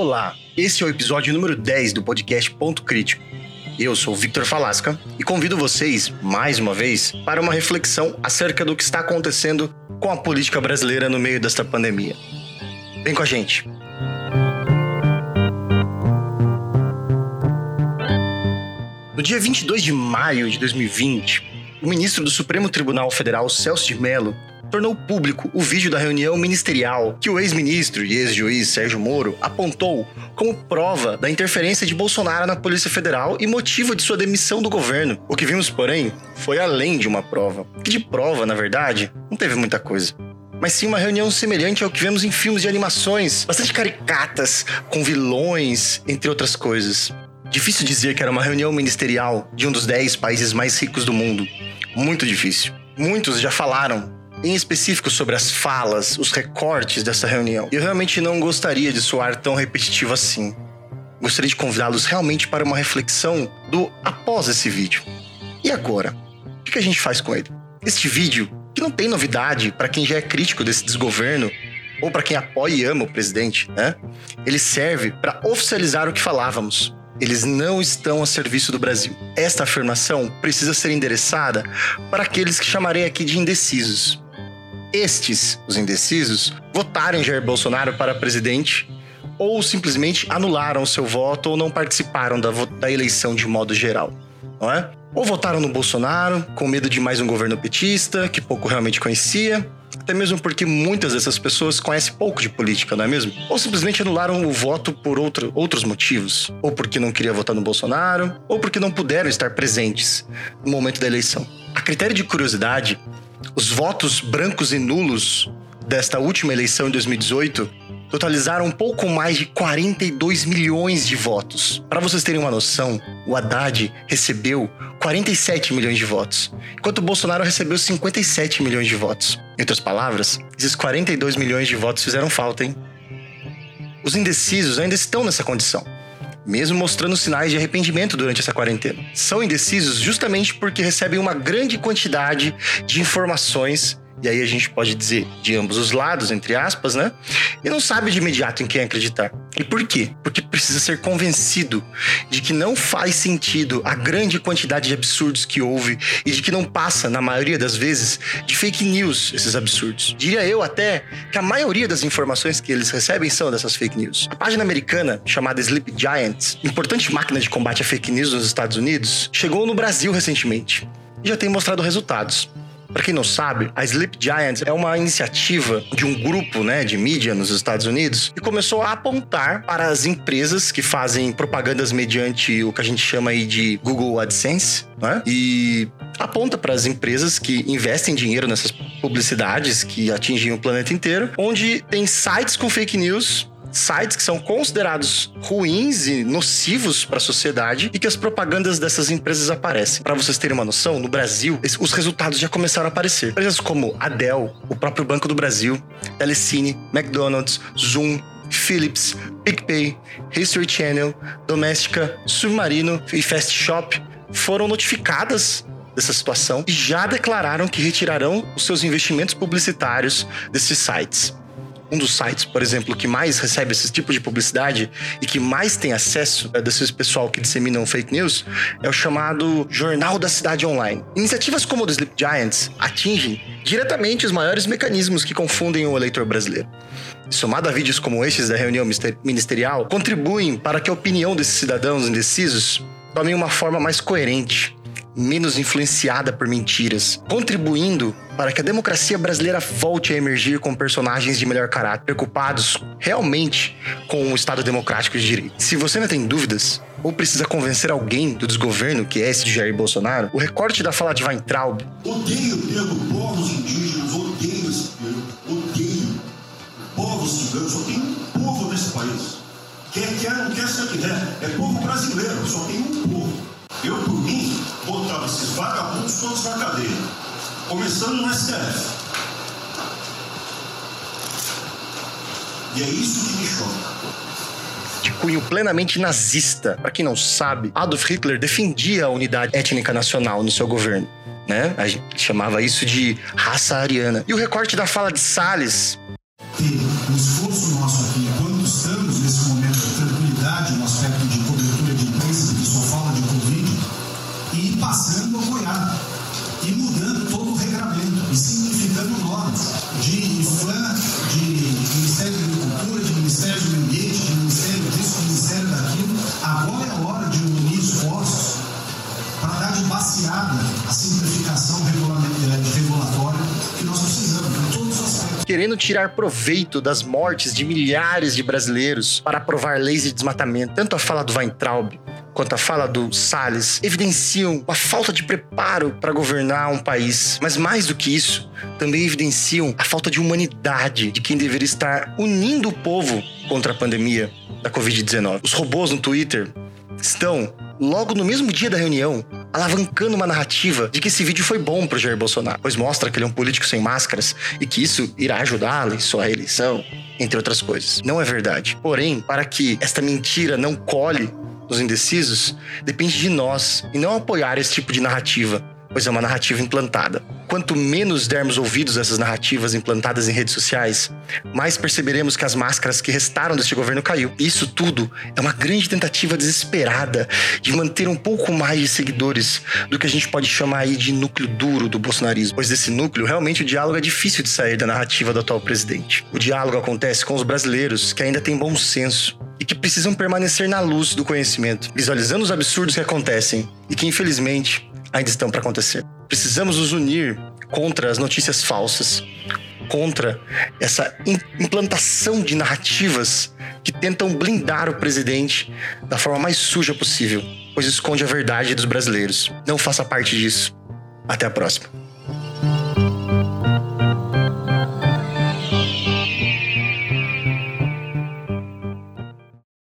Olá, esse é o episódio número 10 do podcast Ponto Crítico. Eu sou Victor Falasca e convido vocês, mais uma vez, para uma reflexão acerca do que está acontecendo com a política brasileira no meio desta pandemia. Vem com a gente! No dia 22 de maio de 2020, o ministro do Supremo Tribunal Federal, Celso de Mello, tornou público o vídeo da reunião ministerial que o ex-ministro e ex-juiz Sérgio Moro apontou como prova da interferência de Bolsonaro na Polícia Federal e motivo de sua demissão do governo. O que vimos, porém, foi além de uma prova. Que de prova, na verdade, não teve muita coisa mas sim uma reunião semelhante ao que vemos em filmes de animações, bastante caricatas, com vilões, entre outras coisas. Difícil dizer que era uma reunião ministerial de um dos 10 países mais ricos do mundo. Muito difícil. Muitos já falaram em específico sobre as falas, os recortes dessa reunião. Eu realmente não gostaria de soar tão repetitivo assim. Gostaria de convidá-los realmente para uma reflexão do após esse vídeo. E agora? O que a gente faz com ele? Este vídeo, que não tem novidade para quem já é crítico desse desgoverno, ou para quem apoia e ama o presidente, né? Ele serve para oficializar o que falávamos. Eles não estão a serviço do Brasil. Esta afirmação precisa ser endereçada para aqueles que chamarei aqui de indecisos. Estes, os indecisos, votaram em Jair Bolsonaro para presidente ou simplesmente anularam seu voto ou não participaram da, da eleição de modo geral, não é? Ou votaram no Bolsonaro com medo de mais um governo petista, que pouco realmente conhecia, até mesmo porque muitas dessas pessoas conhecem pouco de política, não é mesmo? Ou simplesmente anularam o voto por outro, outros motivos. Ou porque não queria votar no Bolsonaro, ou porque não puderam estar presentes no momento da eleição. A critério de curiosidade, os votos brancos e nulos desta última eleição em 2018 totalizaram um pouco mais de 42 milhões de votos. Para vocês terem uma noção, o Haddad recebeu 47 milhões de votos, enquanto o Bolsonaro recebeu 57 milhões de votos. Em outras palavras, esses 42 milhões de votos fizeram falta, hein? Os indecisos ainda estão nessa condição mesmo mostrando sinais de arrependimento durante essa quarentena. São indecisos justamente porque recebem uma grande quantidade de informações e aí a gente pode dizer de ambos os lados, entre aspas, né? E não sabe de imediato em quem acreditar. E por quê? Porque precisa ser convencido de que não faz sentido a grande quantidade de absurdos que houve e de que não passa, na maioria das vezes, de fake news esses absurdos. Diria eu até que a maioria das informações que eles recebem são dessas fake news. A página americana, chamada Sleep Giants, importante máquina de combate a fake news nos Estados Unidos, chegou no Brasil recentemente e já tem mostrado resultados. Para quem não sabe, a Sleep Giants é uma iniciativa de um grupo né, de mídia nos Estados Unidos que começou a apontar para as empresas que fazem propagandas mediante o que a gente chama aí de Google AdSense, né? E aponta para as empresas que investem dinheiro nessas publicidades que atingem o planeta inteiro, onde tem sites com fake news sites que são considerados ruins e nocivos para a sociedade e que as propagandas dessas empresas aparecem. Para vocês terem uma noção, no Brasil, os resultados já começaram a aparecer. Empresas como a Dell, o próprio Banco do Brasil, Telecine, McDonald's, Zoom, Philips, PicPay, History Channel, Doméstica, Submarino e Fast Shop foram notificadas dessa situação e já declararam que retirarão os seus investimentos publicitários desses sites um dos sites, por exemplo, que mais recebe esse tipo de publicidade e que mais tem acesso é, desses pessoal que disseminam fake news é o chamado Jornal da Cidade Online. Iniciativas como o do Sleep Giants atingem diretamente os maiores mecanismos que confundem o eleitor brasileiro. somado a vídeos como estes da reunião ministerial, contribuem para que a opinião desses cidadãos indecisos tome uma forma mais coerente menos influenciada por mentiras, contribuindo para que a democracia brasileira volte a emergir com personagens de melhor caráter, preocupados realmente com o Estado democrático de direito. Se você não tem dúvidas, ou precisa convencer alguém do desgoverno, que é esse de Jair Bolsonaro, o recorte da fala de Weintraub. Odeio termo povos indígenas, odeio esse termo, odeio. Povos ciganos, só tem um povo nesse país. Quer quer, não quer, se quiser. É povo brasileiro, só tem um povo. Eu, por mim, botava esses vagabundos todos na cadeia, começando no STF. E é isso que me choca de cunho plenamente nazista. Para quem não sabe, Adolf Hitler defendia a unidade étnica nacional no seu governo. Né? A gente chamava isso de raça ariana. E o recorte da fala de Salles. Que esforço nosso aqui, enquanto estamos nesse momento de tranquilidade no aspecto de cobertura de imprensa, que só fala passando a apoiar e mudando todo o regramento e simplificando normas de IFAM, de Ministério da Agricultura, de Ministério do Meio Ambiente, de Ministério disso, Ministério daquilo. Agora é hora de unir esforços para dar de baseada a simplificação regulatória que nós precisamos em todos os aspectos. Querendo tirar proveito das mortes de milhares de brasileiros para aprovar leis de desmatamento, tanto a fala do Weintraub quanto a fala do Salles evidenciam a falta de preparo para governar um país. Mas mais do que isso, também evidenciam a falta de humanidade de quem deveria estar unindo o povo contra a pandemia da Covid-19. Os robôs no Twitter estão, logo no mesmo dia da reunião, alavancando uma narrativa de que esse vídeo foi bom para Jair Bolsonaro, pois mostra que ele é um político sem máscaras e que isso irá ajudá-lo em sua reeleição, entre outras coisas. Não é verdade. Porém, para que esta mentira não cole nos indecisos, depende de nós e não apoiar esse tipo de narrativa, pois é uma narrativa implantada. Quanto menos dermos ouvidos a essas narrativas implantadas em redes sociais, mais perceberemos que as máscaras que restaram deste governo caiu. E isso tudo é uma grande tentativa desesperada de manter um pouco mais de seguidores do que a gente pode chamar aí de núcleo duro do bolsonarismo. Pois desse núcleo, realmente o diálogo é difícil de sair da narrativa do atual presidente. O diálogo acontece com os brasileiros que ainda têm bom senso que precisam permanecer na luz do conhecimento, visualizando os absurdos que acontecem e que, infelizmente, ainda estão para acontecer. Precisamos nos unir contra as notícias falsas, contra essa implantação de narrativas que tentam blindar o presidente da forma mais suja possível, pois esconde a verdade dos brasileiros. Não faça parte disso. Até a próxima.